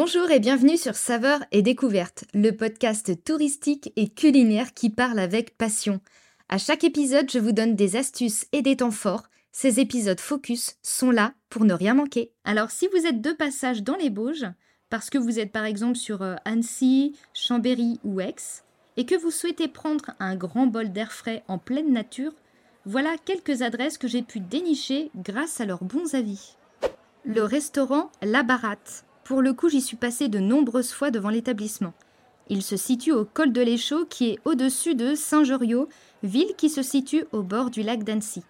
Bonjour et bienvenue sur Saveurs et Découvertes, le podcast touristique et culinaire qui parle avec passion. À chaque épisode, je vous donne des astuces et des temps forts. Ces épisodes focus sont là pour ne rien manquer. Alors si vous êtes de passage dans les Bauges, parce que vous êtes par exemple sur euh, Annecy, Chambéry ou Aix, et que vous souhaitez prendre un grand bol d'air frais en pleine nature, voilà quelques adresses que j'ai pu dénicher grâce à leurs bons avis. Le restaurant La Baratte pour le coup, j'y suis passé de nombreuses fois devant l'établissement. Il se situe au col de l'Échaud, qui est au-dessus de Saint-Joriot, ville qui se situe au bord du lac d'Annecy.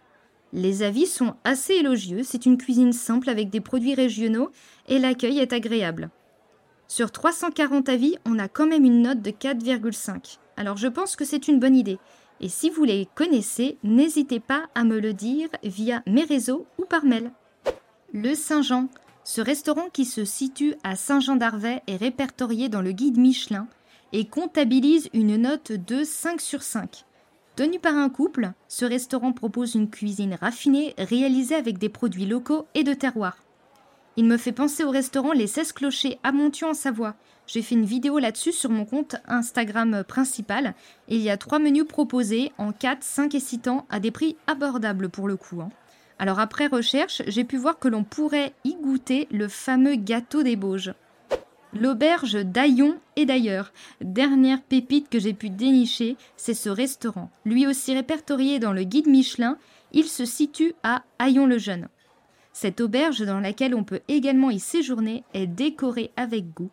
Les avis sont assez élogieux, c'est une cuisine simple avec des produits régionaux et l'accueil est agréable. Sur 340 avis, on a quand même une note de 4,5. Alors je pense que c'est une bonne idée. Et si vous les connaissez, n'hésitez pas à me le dire via mes réseaux ou par mail. Le Saint-Jean, ce restaurant qui se situe à Saint-Jean-d'Arvey est répertorié dans le guide Michelin et comptabilise une note de 5 sur 5. Tenu par un couple, ce restaurant propose une cuisine raffinée réalisée avec des produits locaux et de terroir. Il me fait penser au restaurant Les 16 Clochers à Montion en Savoie. J'ai fait une vidéo là-dessus sur mon compte Instagram principal il y a trois menus proposés en 4, 5 et 6 temps à des prix abordables pour le coup. Hein. Alors après recherche, j'ai pu voir que l'on pourrait y goûter le fameux gâteau des Bauges. L'auberge d'Aillon et d'ailleurs, dernière pépite que j'ai pu dénicher, c'est ce restaurant. Lui aussi répertorié dans le guide Michelin, il se situe à Aillon-le-Jeune. Cette auberge dans laquelle on peut également y séjourner est décorée avec goût.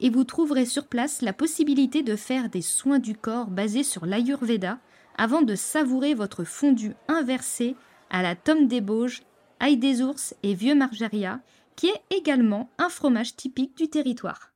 Et vous trouverez sur place la possibilité de faire des soins du corps basés sur l'Ayurveda avant de savourer votre fondue inversé à la tome des Bauges, ail des ours et vieux margeria, qui est également un fromage typique du territoire.